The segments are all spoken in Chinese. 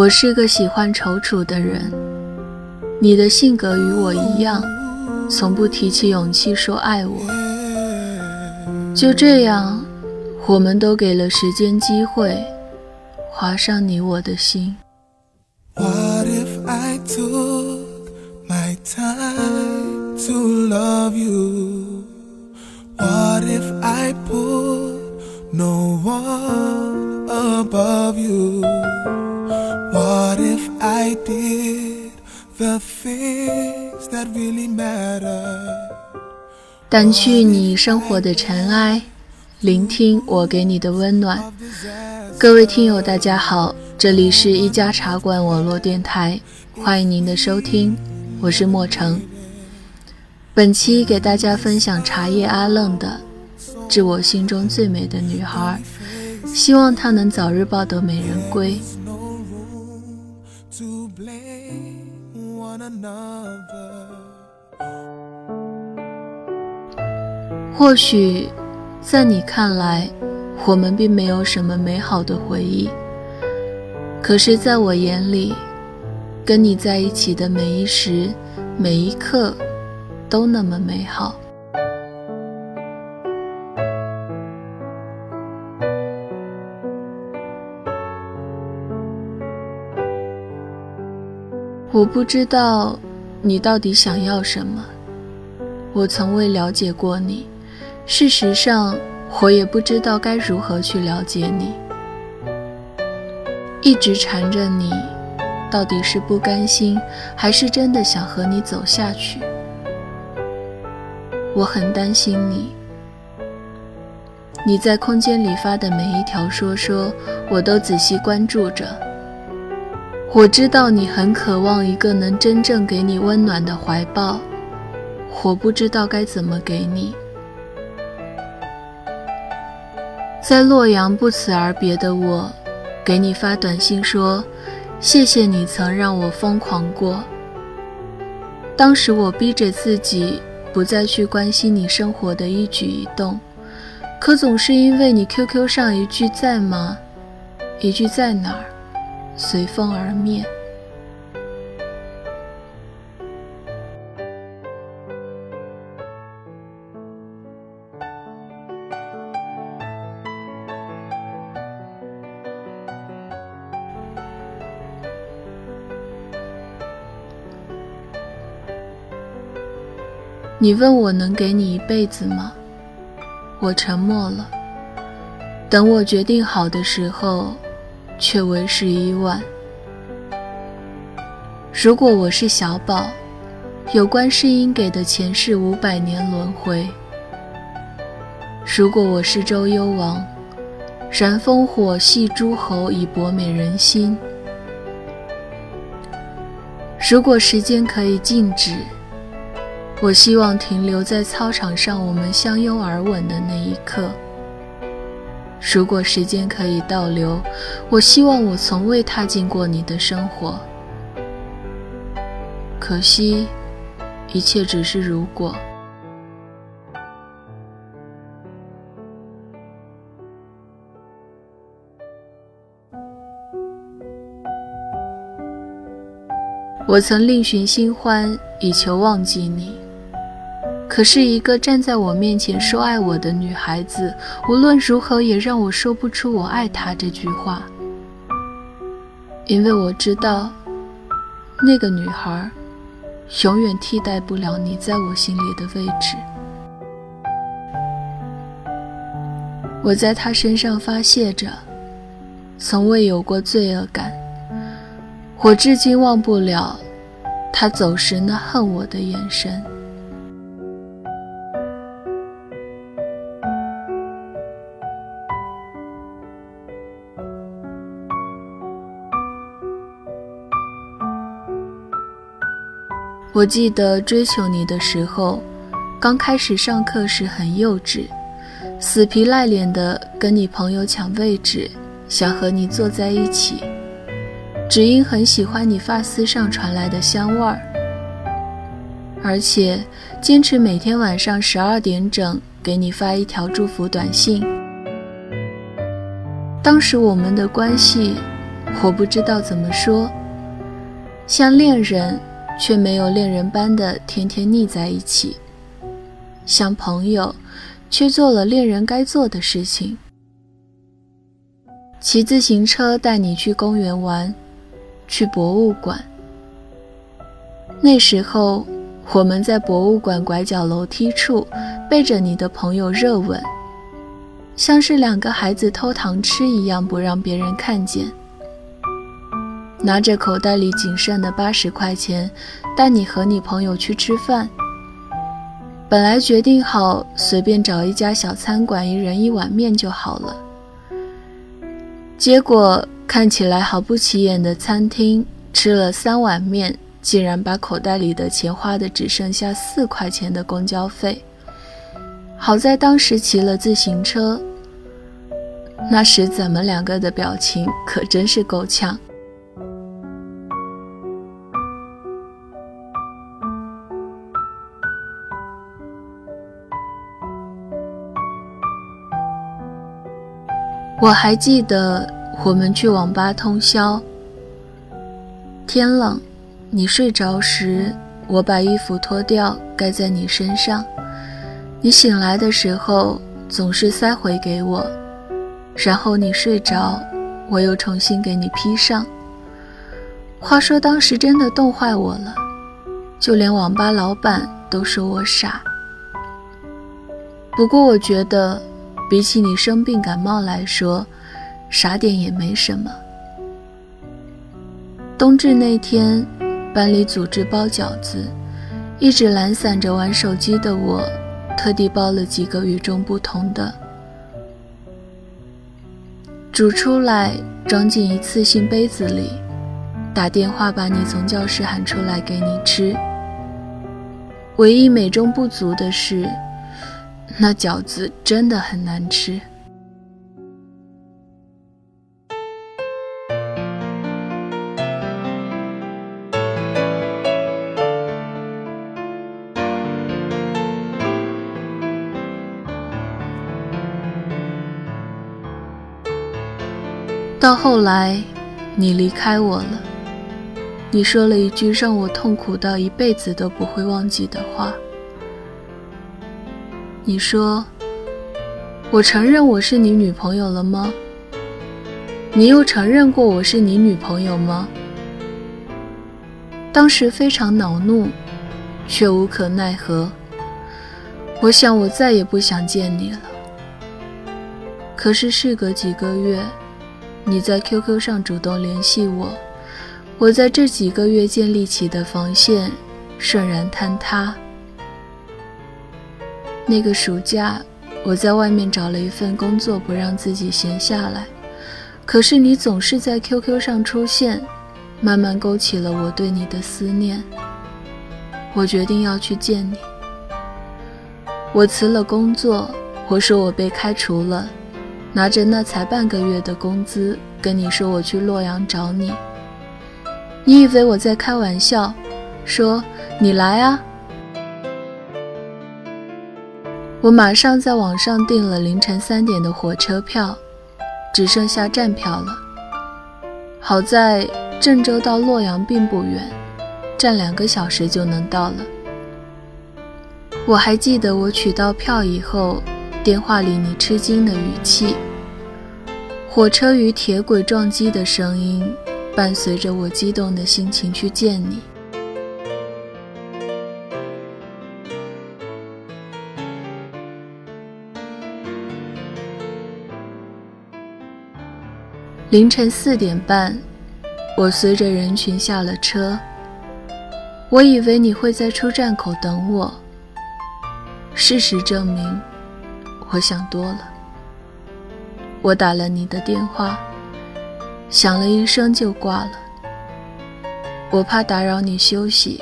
我是个喜欢踌躇的人，你的性格与我一样，从不提起勇气说爱我。就这样，我们都给了时间机会，划上你我的心。What if I took my time to love you? What if I put no one above you? What if I did the things that really matter? 掸去你生活的尘埃，聆听我给你的温暖。各位听友，大家好，这里是一家茶馆网络电台，欢迎您的收听，我是莫成。本期给大家分享茶叶阿愣的《致我心中最美的女孩》，希望他能早日抱得美人归。或许，在你看来，我们并没有什么美好的回忆。可是，在我眼里，跟你在一起的每一时、每一刻，都那么美好。我不知道你到底想要什么，我从未了解过你。事实上，我也不知道该如何去了解你。一直缠着你，到底是不甘心，还是真的想和你走下去？我很担心你。你在空间里发的每一条说说，我都仔细关注着。我知道你很渴望一个能真正给你温暖的怀抱，我不知道该怎么给你。在洛阳不辞而别的我，给你发短信说：“谢谢你曾让我疯狂过。”当时我逼着自己不再去关心你生活的一举一动，可总是因为你 QQ 上一句“在吗”，一句“在哪儿”。随风而灭。你问我能给你一辈子吗？我沉默了。等我决定好的时候。却为时已晚。如果我是小宝，有观世音给的前世五百年轮回；如果我是周幽王，燃烽火戏诸侯以博美人心；如果时间可以静止，我希望停留在操场上我们相拥而吻的那一刻。如果时间可以倒流，我希望我从未踏进过你的生活。可惜，一切只是如果。我曾另寻新欢，以求忘记你。可是，一个站在我面前说爱我的女孩子，无论如何也让我说不出“我爱她”这句话，因为我知道，那个女孩永远替代不了你在我心里的位置。我在她身上发泄着，从未有过罪恶感。我至今忘不了她走时那恨我的眼神。我记得追求你的时候，刚开始上课时很幼稚，死皮赖脸的跟你朋友抢位置，想和你坐在一起，只因很喜欢你发丝上传来的香味儿，而且坚持每天晚上十二点整给你发一条祝福短信。当时我们的关系我不知道怎么说，像恋人，却没有恋人般的天天腻在一起；像朋友，却做了恋人该做的事情。骑自行车带你去公园玩，去博物馆。那时候，我们在博物馆拐角楼梯处，背着你的朋友热吻，像是两个孩子偷糖吃一样，不让别人看见。拿着口袋里仅剩的八十块钱，带你和你朋友去吃饭。本来决定好随便找一家小餐馆，一人一碗面就好了。结果看起来毫不起眼的餐厅，吃了三碗面，竟然把口袋里的钱花的只剩下四块钱的公交费。好在当时骑了自行车，那时咱们两个的表情可真是够呛。我还记得我们去网吧通宵，天冷，你睡着时，我把衣服脱掉盖在你身上，你醒来的时候总是塞回给我，然后你睡着，我又重新给你披上。话说当时真的冻坏我了，就连网吧老板都说我傻。不过我觉得。比起你生病感冒来说，傻点也没什么。冬至那天，班里组织包饺子，一直懒散着玩手机的我，特地包了几个与众不同的，煮出来装进一次性杯子里，打电话把你从教室喊出来给你吃。唯一美中不足的是。那饺子真的很难吃。到后来，你离开我了，你说了一句让我痛苦到一辈子都不会忘记的话。你说，我承认我是你女朋友了吗？你又承认过我是你女朋友吗？当时非常恼怒，却无可奈何。我想我再也不想见你了。可是事隔几个月，你在 QQ 上主动联系我，我在这几个月建立起的防线瞬然坍塌。那个暑假，我在外面找了一份工作，不让自己闲下来。可是你总是在 QQ 上出现，慢慢勾起了我对你的思念。我决定要去见你。我辞了工作，我说我被开除了，拿着那才半个月的工资，跟你说我去洛阳找你。你以为我在开玩笑，说你来啊。我马上在网上订了凌晨三点的火车票，只剩下站票了。好在郑州到洛阳并不远，站两个小时就能到了。我还记得我取到票以后，电话里你吃惊的语气，火车与铁轨撞击的声音，伴随着我激动的心情去见你。凌晨四点半，我随着人群下了车。我以为你会在出站口等我。事实证明，我想多了。我打了你的电话，响了一声就挂了。我怕打扰你休息，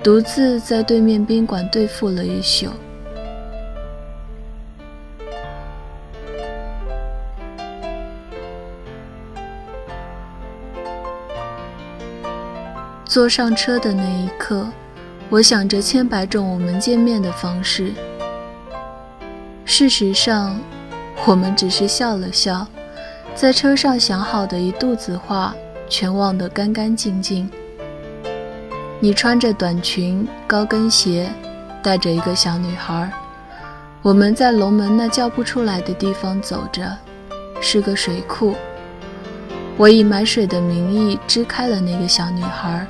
独自在对面宾馆对付了一宿。坐上车的那一刻，我想着千百种我们见面的方式。事实上，我们只是笑了笑，在车上想好的一肚子话，全忘得干干净净。你穿着短裙、高跟鞋，带着一个小女孩。我们在龙门那叫不出来的地方走着，是个水库。我以买水的名义支开了那个小女孩。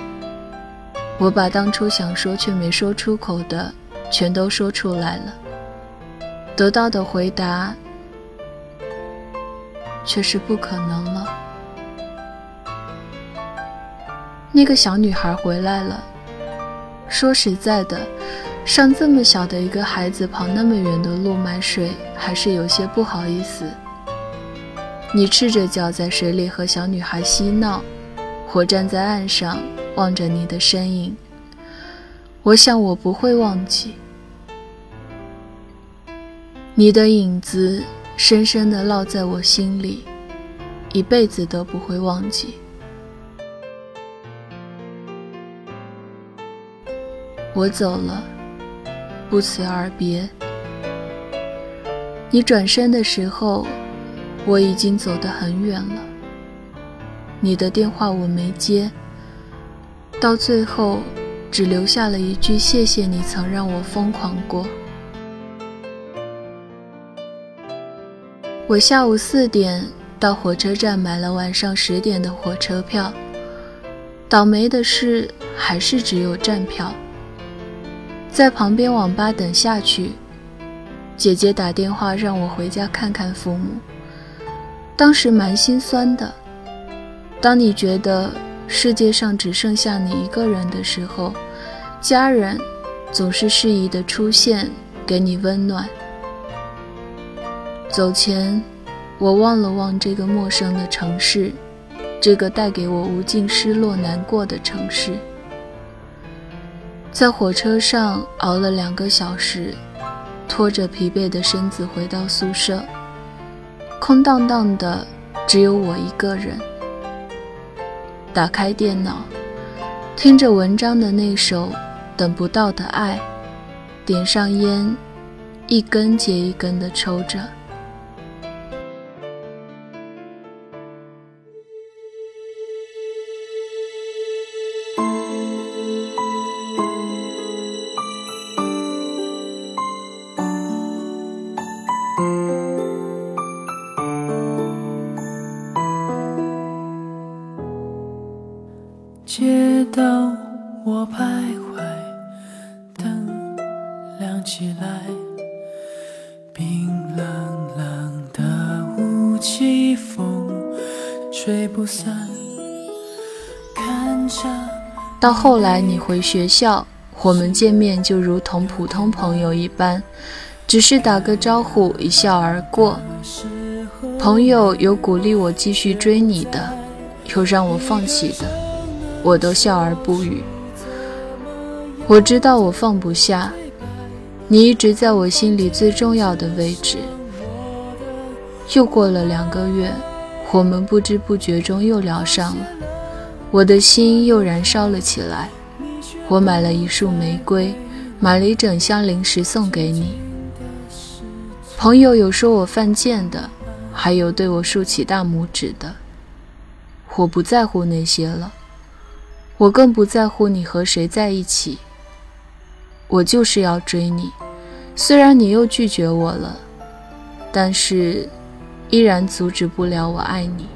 我把当初想说却没说出口的，全都说出来了。得到的回答却是不可能了。那个小女孩回来了。说实在的，上这么小的一个孩子跑那么远的路买水，还是有些不好意思。你赤着脚在水里和小女孩嬉闹，我站在岸上望着你的身影。我想我不会忘记。你的影子深深的烙在我心里，一辈子都不会忘记。我走了，不辞而别。你转身的时候，我已经走得很远了。你的电话我没接，到最后只留下了一句“谢谢你曾让我疯狂过”。我下午四点到火车站买了晚上十点的火车票，倒霉的是还是只有站票。在旁边网吧等下去，姐姐打电话让我回家看看父母，当时蛮心酸的。当你觉得世界上只剩下你一个人的时候，家人总是适宜的出现，给你温暖。走前，我望了望这个陌生的城市，这个带给我无尽失落、难过的城市。在火车上熬了两个小时，拖着疲惫的身子回到宿舍，空荡荡的，只有我一个人。打开电脑，听着文章的那首《等不到的爱》，点上烟，一根接一根的抽着。到后来，你回学校，我们见面就如同普通朋友一般，只是打个招呼，一笑而过。朋友有鼓励我继续追你的，有让我放弃的。我都笑而不语。我知道我放不下你，一直在我心里最重要的位置。又过了两个月，我们不知不觉中又聊上了，我的心又燃烧了起来。我买了一束玫瑰，买了一整箱零食送给你。朋友有说我犯贱的，还有对我竖起大拇指的。我不在乎那些了。我更不在乎你和谁在一起，我就是要追你。虽然你又拒绝我了，但是依然阻止不了我爱你。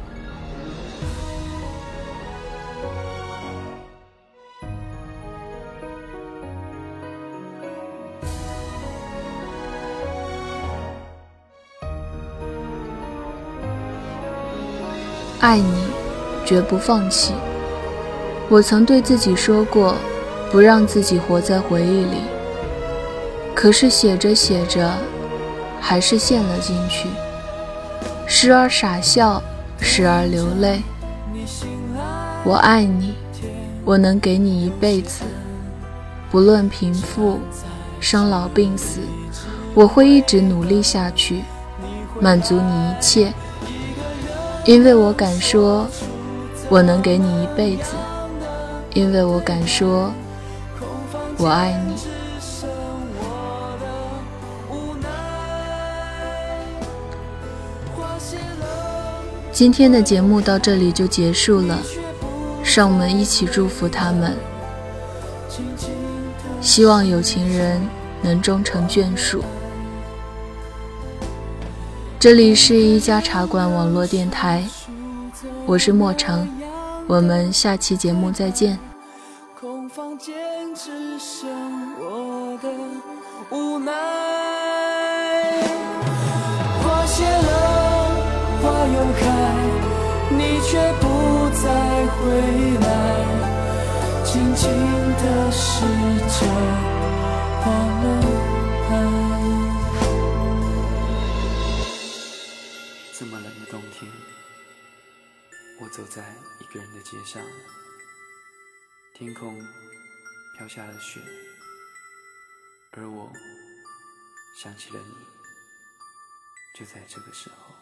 爱你，绝不放弃。我曾对自己说过，不让自己活在回忆里。可是写着写着，还是陷了进去，时而傻笑，时而流泪。我爱你，我能给你一辈子，不论贫富、生老病死，我会一直努力下去，满足你一切。因为我敢说，我能给你一辈子。因为我敢说，我爱你。今天的节目到这里就结束了，让我们一起祝福他们，希望有情人能终成眷属。这里是一家茶馆网络电台，我是莫成，我们下期节目再见。空房间只剩我的无奈，花谢了，花又开，你却不再回来，静静的试着忘了爱。冬天，我走在一个人的街上。天空飘下了雪，而我想起了你，就在这个时候。